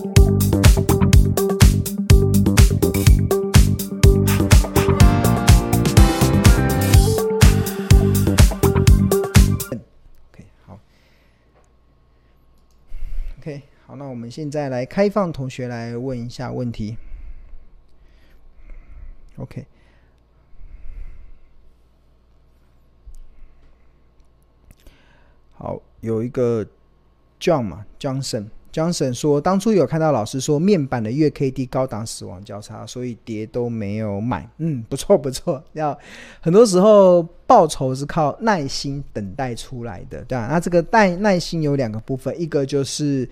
OK，好，OK，好，那我们现在来开放同学来问一下问题。OK，好，有一个 John 嘛，Johnson。Johnson 说，当初有看到老师说面板的月 K D 高档死亡交叉，所以跌都没有买。嗯，不错不错，要很多时候报酬是靠耐心等待出来的，对吧？那这个耐耐心有两个部分，一个就是。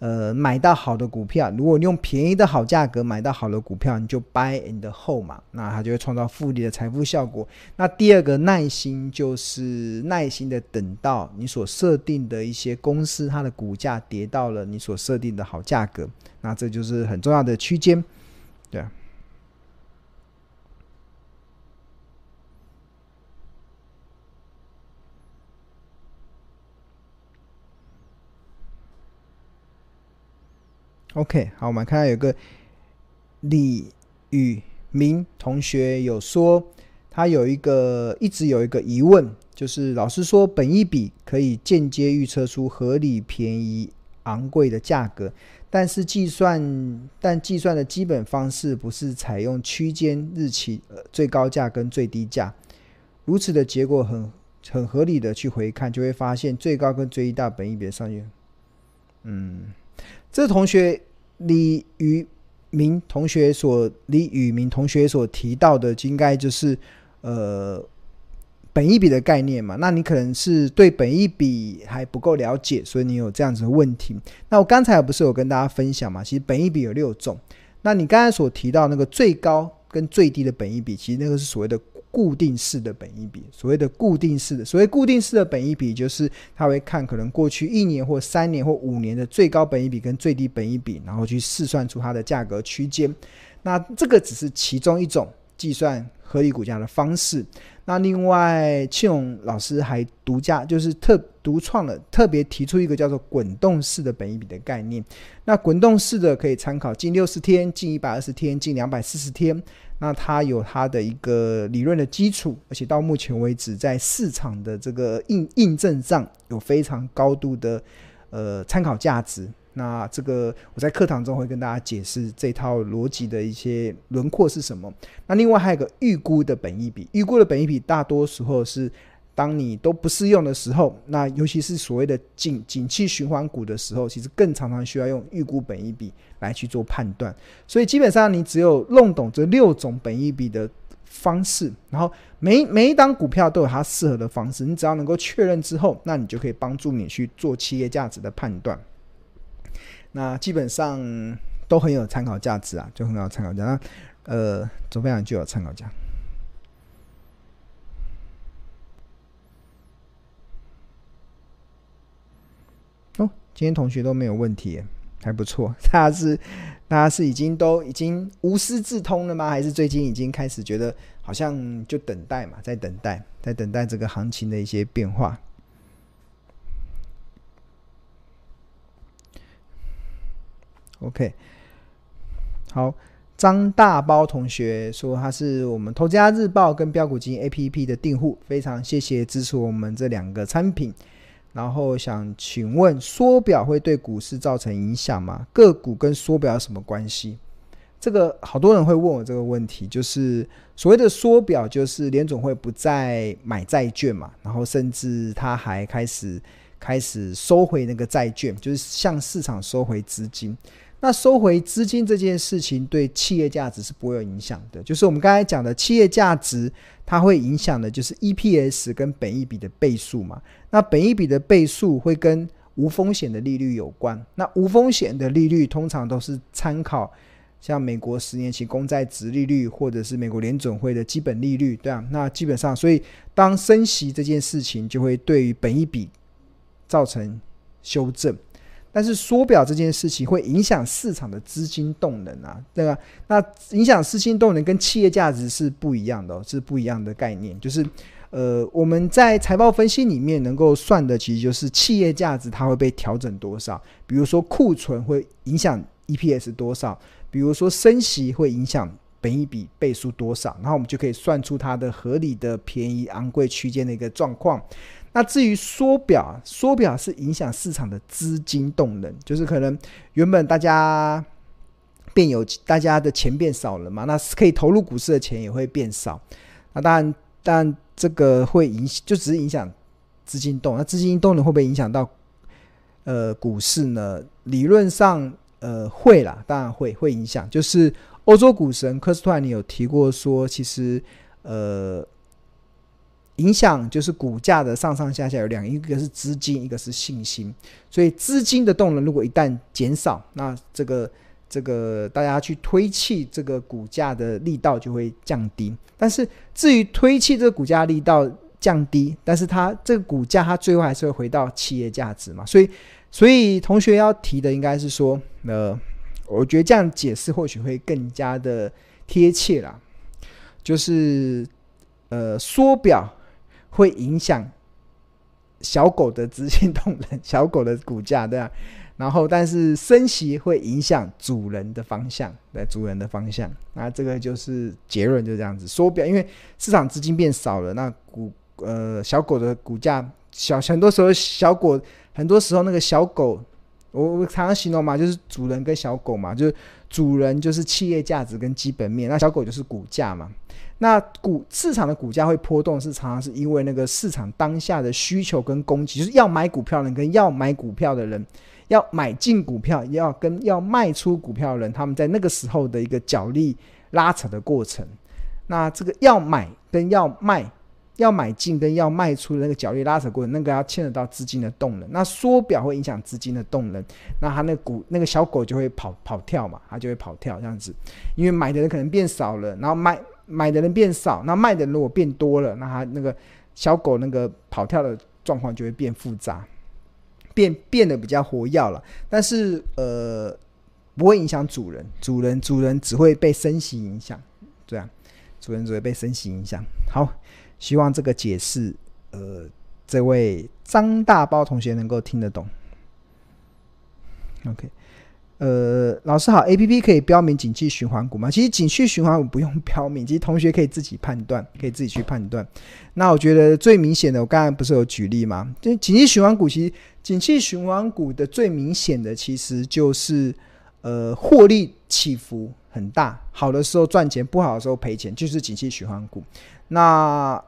呃，买到好的股票，如果你用便宜的好价格买到好的股票，你就 buy and hold 嘛，那它就会创造复利的财富效果。那第二个耐心就是耐心的等到你所设定的一些公司它的股价跌到了你所设定的好价格，那这就是很重要的区间，对。OK，好，我们看到有个李宇明同学有说，他有一个一直有一个疑问，就是老师说本一笔可以间接预测出合理、便宜、昂贵的价格，但是计算但计算的基本方式不是采用区间日期、呃、最高价跟最低价，如此的结果很很合理的去回看，就会发现最高跟最低大本一比的上限，嗯。这同学李宇明同学所李宇明同学所提到的，应该就是呃本一笔的概念嘛？那你可能是对本一笔还不够了解，所以你有这样子的问题。那我刚才不是有跟大家分享嘛？其实本一笔有六种。那你刚才所提到那个最高跟最低的本一笔，其实那个是所谓的。固定式的本益比，所谓的固定式的，所谓固定式的本益比，就是他会看可能过去一年或三年或五年的最高本益比跟最低本益比，然后去试算出它的价格区间。那这个只是其中一种计算合理股价的方式。那另外，庆荣老师还独家就是特独创了，特别提出一个叫做滚动式的本益比的概念。那滚动式的可以参考近六十天、近一百二十天、近两百四十天。那它有它的一个理论的基础，而且到目前为止，在市场的这个印印证上有非常高度的呃参考价值。那这个我在课堂中会跟大家解释这套逻辑的一些轮廓是什么。那另外还有个预估的本益比，预估的本益比大多时候是。当你都不适用的时候，那尤其是所谓的景景气循环股的时候，其实更常常需要用预估本益比来去做判断。所以基本上你只有弄懂这六种本益比的方式，然后每每一档股票都有它适合的方式，你只要能够确认之后，那你就可以帮助你去做企业价值的判断。那基本上都很有参考价值啊，就很有参考价。那呃，总非常具有参考价。哦今天同学都没有问题，还不错。大家是大家是已经都已经无师自通了吗？还是最近已经开始觉得好像就等待嘛，在等待，在等待这个行情的一些变化。OK，好，张大包同学说他是我们《投资家日报》跟标股金 APP 的订户，非常谢谢支持我们这两个产品。然后想请问，缩表会对股市造成影响吗？个股跟缩表有什么关系？这个好多人会问我这个问题，就是所谓的缩表，就是联总会不再买债券嘛，然后甚至他还开始开始收回那个债券，就是向市场收回资金。那收回资金这件事情对企业价值是不会有影响的，就是我们刚才讲的企业价值，它会影响的就是 EPS 跟本益比的倍数嘛。那本益比的倍数会跟无风险的利率有关。那无风险的利率通常都是参考像美国十年期公债殖利率，或者是美国联准会的基本利率，对啊。那基本上，所以当升息这件事情就会对于本益比造成修正。但是缩表这件事情会影响市场的资金动能啊，对吧？那影响资金动能跟企业价值是不一样的哦，是不一样的概念。就是，呃，我们在财报分析里面能够算的，其实就是企业价值它会被调整多少。比如说库存会影响 EPS 多少，比如说升息会影响本益比倍数多少，然后我们就可以算出它的合理的便宜昂贵区间的一个状况。那至于缩表，缩表是影响市场的资金动能，就是可能原本大家变有，大家的钱变少了嘛，那是可以投入股市的钱也会变少。那当然，当然这个会影响，就只是影响资金动。那资金动能会不会影响到呃股市呢？理论上呃会啦，当然会会影响。就是欧洲股神科斯托尼有提过说，其实呃。影响就是股价的上上下下有两，一个是资金，一个是信心。所以资金的动能如果一旦减少，那这个这个大家去推弃这个股价的力道就会降低。但是至于推弃这个股价力道降低，但是它这个股价它最后还是会回到企业价值嘛。所以所以同学要提的应该是说，呃，我觉得这样解释或许会更加的贴切啦。就是呃缩表。会影响小狗的执行动能，小狗的股价，对啊。然后，但是升息会影响主人的方向，对主人的方向。那这个就是结论，就这样子。缩表，因为市场资金变少了，那股呃小狗的股价小，很多时候小狗很多时候那个小狗，我我常常形容嘛，就是主人跟小狗嘛，就是主人就是企业价值跟基本面，那小狗就是股价嘛。那股市场的股价会波动，是常常是因为那个市场当下的需求跟供给，就是要买股票的人跟要买股票的人，要买进股票，要跟要卖出股票的人，他们在那个时候的一个角力拉扯的过程。那这个要买跟要卖，要买进跟要卖出的那个角力拉扯过程，那个要牵扯到资金的动能。那缩表会影响资金的动能，那它那股那个小狗就会跑跑跳嘛，它就会跑跳这样子，因为买的人可能变少了，然后卖。买的人变少，那卖的人如果变多了，那它那个小狗那个跑跳的状况就会变复杂，变变得比较活跃了。但是呃，不会影响主人，主人主人只会被升息影响，这样，主人只会被升息影响。好，希望这个解释，呃，这位张大包同学能够听得懂。OK。呃，老师好，APP 可以标明景气循环股吗？其实景气循环股不用标明，其实同学可以自己判断，可以自己去判断。那我觉得最明显的，我刚才不是有举例吗？就景气循环股，其实景气循环股的最明显的，其实就是呃获利起伏很大，好的时候赚钱，不好的时候赔钱，就是景气循环股。那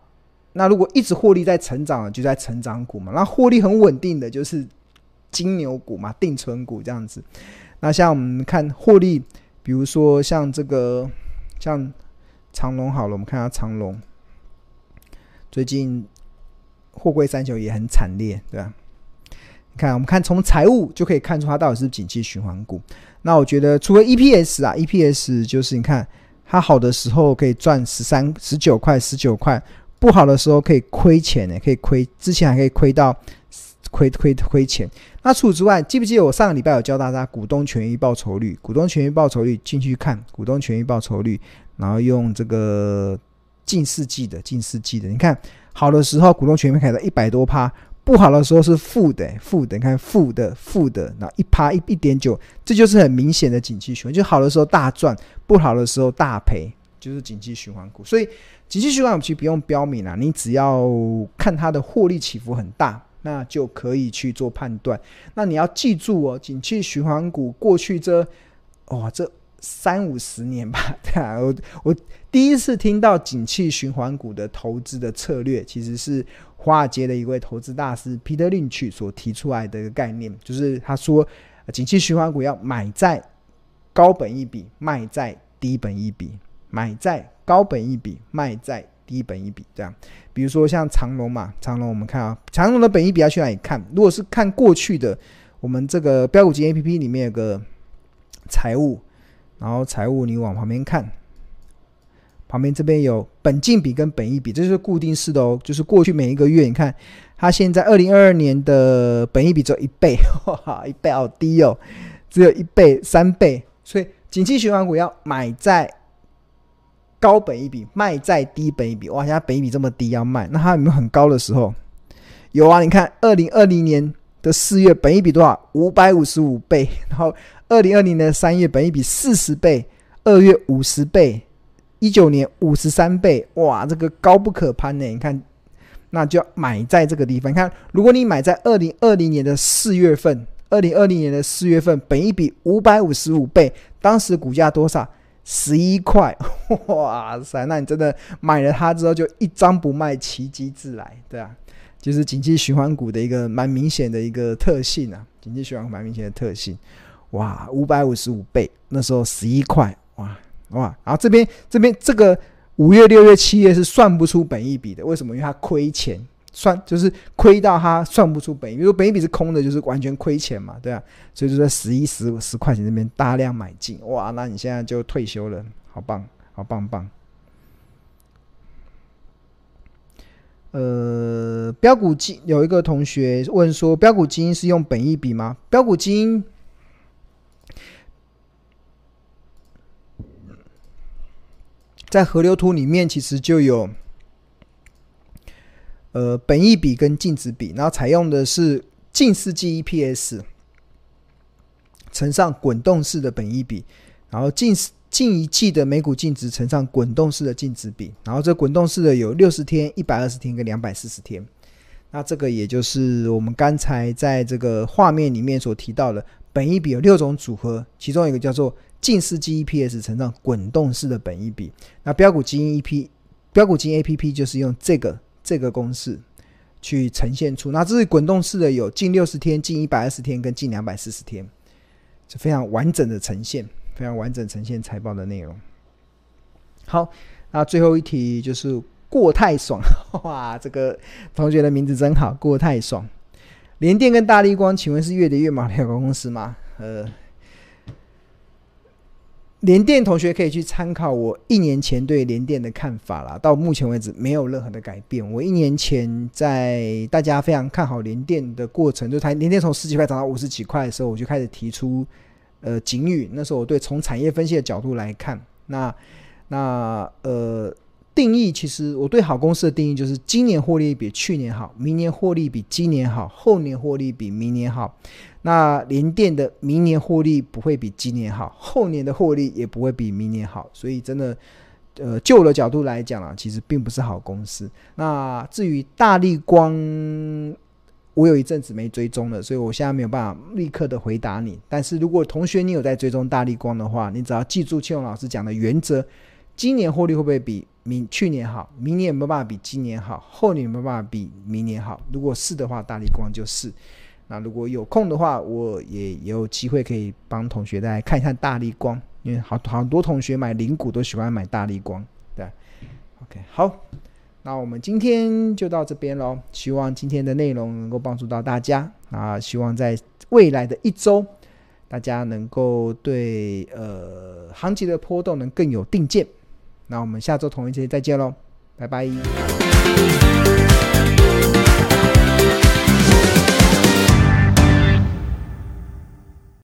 那如果一直获利在成长，就在成长股嘛。那获利很稳定的就是金牛股嘛，定存股这样子。那像我们看获利，比如说像这个像长荣好了，我们看下长荣，最近货柜三雄也很惨烈，对吧？你看，我们看从财务就可以看出它到底是景气循环股。那我觉得除了 EPS 啊，EPS 就是你看它好的时候可以赚十三、十九块、十九块，不好的时候可以亏钱呢，可以亏，之前还可以亏到。亏亏亏钱。那除此之外，记不记得我上个礼拜有教大家股东权益报酬率？股东权益报酬率进去看股东权益报酬率，然后用这个近四季的近四季的，你看好的时候股东权益开到一百多趴，不好的时候是负的负的，你看负的负的，那一趴一一点九，这就是很明显的景气循环。就好的时候大赚，不好的时候大赔，就是景气循环股。所以景气循环股其实不用标明啊，你只要看它的获利起伏很大。那就可以去做判断。那你要记住哦，景气循环股过去这，哇，这三五十年吧，对啊，我我第一次听到景气循环股的投资的策略，其实是华尔街的一位投资大师 Peter Lynch 所提出来的一个概念，就是他说，景气循环股要买在高本一笔，卖在低本一笔，买在高本一笔，卖在。低本一笔这样，比如说像长隆嘛，长隆我们看啊，长隆的本益比要去哪里看？如果是看过去的，我们这个标股金 A P P 里面有个财务，然后财务你往旁边看，旁边这边有本净比跟本益比，这就是固定式的哦，就是过去每一个月，你看它现在二零二二年的本益比只有一倍，哇，一倍好低哦，只有一倍、三倍，所以景气循环股要买在。高本一笔卖在低本一笔，哇！现在本一笔这么低要卖，那它有没有很高的时候？有啊，你看二零二零年的四月，本一笔多少？五百五十五倍。然后二零二零年的三月，本一笔四十倍，二月五十倍，一九年五十三倍。哇，这个高不可攀呢！你看，那就要买在这个地方。你看，如果你买在二零二零年的四月份，二零二零年的四月份，本一笔五百五十五倍，当时股价多少？十一块。哇塞，那你真的买了它之后，就一张不卖，奇迹自来，对啊。就是景气循环股的一个蛮明显的一个特性啊，景气循环股蛮明显的特性，哇，五百五十五倍，那时候十一块，哇哇，然后这边这边这个五月、六月、七月是算不出本益比的，为什么？因为它亏钱，算就是亏到它算不出本益比，因为本益比是空的，就是完全亏钱嘛，对啊，所以就在十一、十十块钱这边大量买进，哇，那你现在就退休了，好棒，好棒棒。呃，标股基有一个同学问说，标股基因是用本益比吗？标股基因在河流图里面其实就有，呃，本益比跟净值比，然后采用的是近世纪 EPS 乘上滚动式的本益比，然后近。近一季的每股净值乘上滚动式的净值比，然后这滚动式的有六十天、一百二十天跟两百四十天。那这个也就是我们刚才在这个画面里面所提到的，本益比有六种组合，其中一个叫做近世纪 EPS 乘上滚动式的本益比。那标股基因 EP 标股基因 APP 就是用这个这个公式去呈现出。那这是滚动式的，有近六十天、近一百二十天跟近两百四十天，是非常完整的呈现。非常完整呈现财报的内容。好，那最后一题就是过太爽，哇，这个同学的名字真好，过太爽。联电跟大立光，请问是越跌越猛的两个公司吗？呃，联电同学可以去参考我一年前对联电的看法啦。到目前为止没有任何的改变。我一年前在大家非常看好联电的过程，就它联电从十几块涨到五十几块的时候，我就开始提出。呃，警语，那时候我对从产业分析的角度来看，那那呃定义，其实我对好公司的定义就是今年获利比去年好，明年获利比今年好，后年获利比明年好。那联电的明年获利不会比今年好，后年的获利也不会比明年好，所以真的，呃，就我的角度来讲啊，其实并不是好公司。那至于大立光。我有一阵子没追踪了，所以我现在没有办法立刻的回答你。但是如果同学你有在追踪大立光的话，你只要记住庆荣老师讲的原则：今年获利会不会比明去年好？明年有没办法比今年好？后年有没办法比明年好？如果是的话，大力光就是。那如果有空的话，我也有机会可以帮同学再看一看大力光，因为好好多同学买零股都喜欢买大力光，对。OK，好。那我们今天就到这边喽，希望今天的内容能够帮助到大家啊！希望在未来的一周，大家能够对呃行情的波动能更有定见。那我们下周同一期再见喽，拜拜。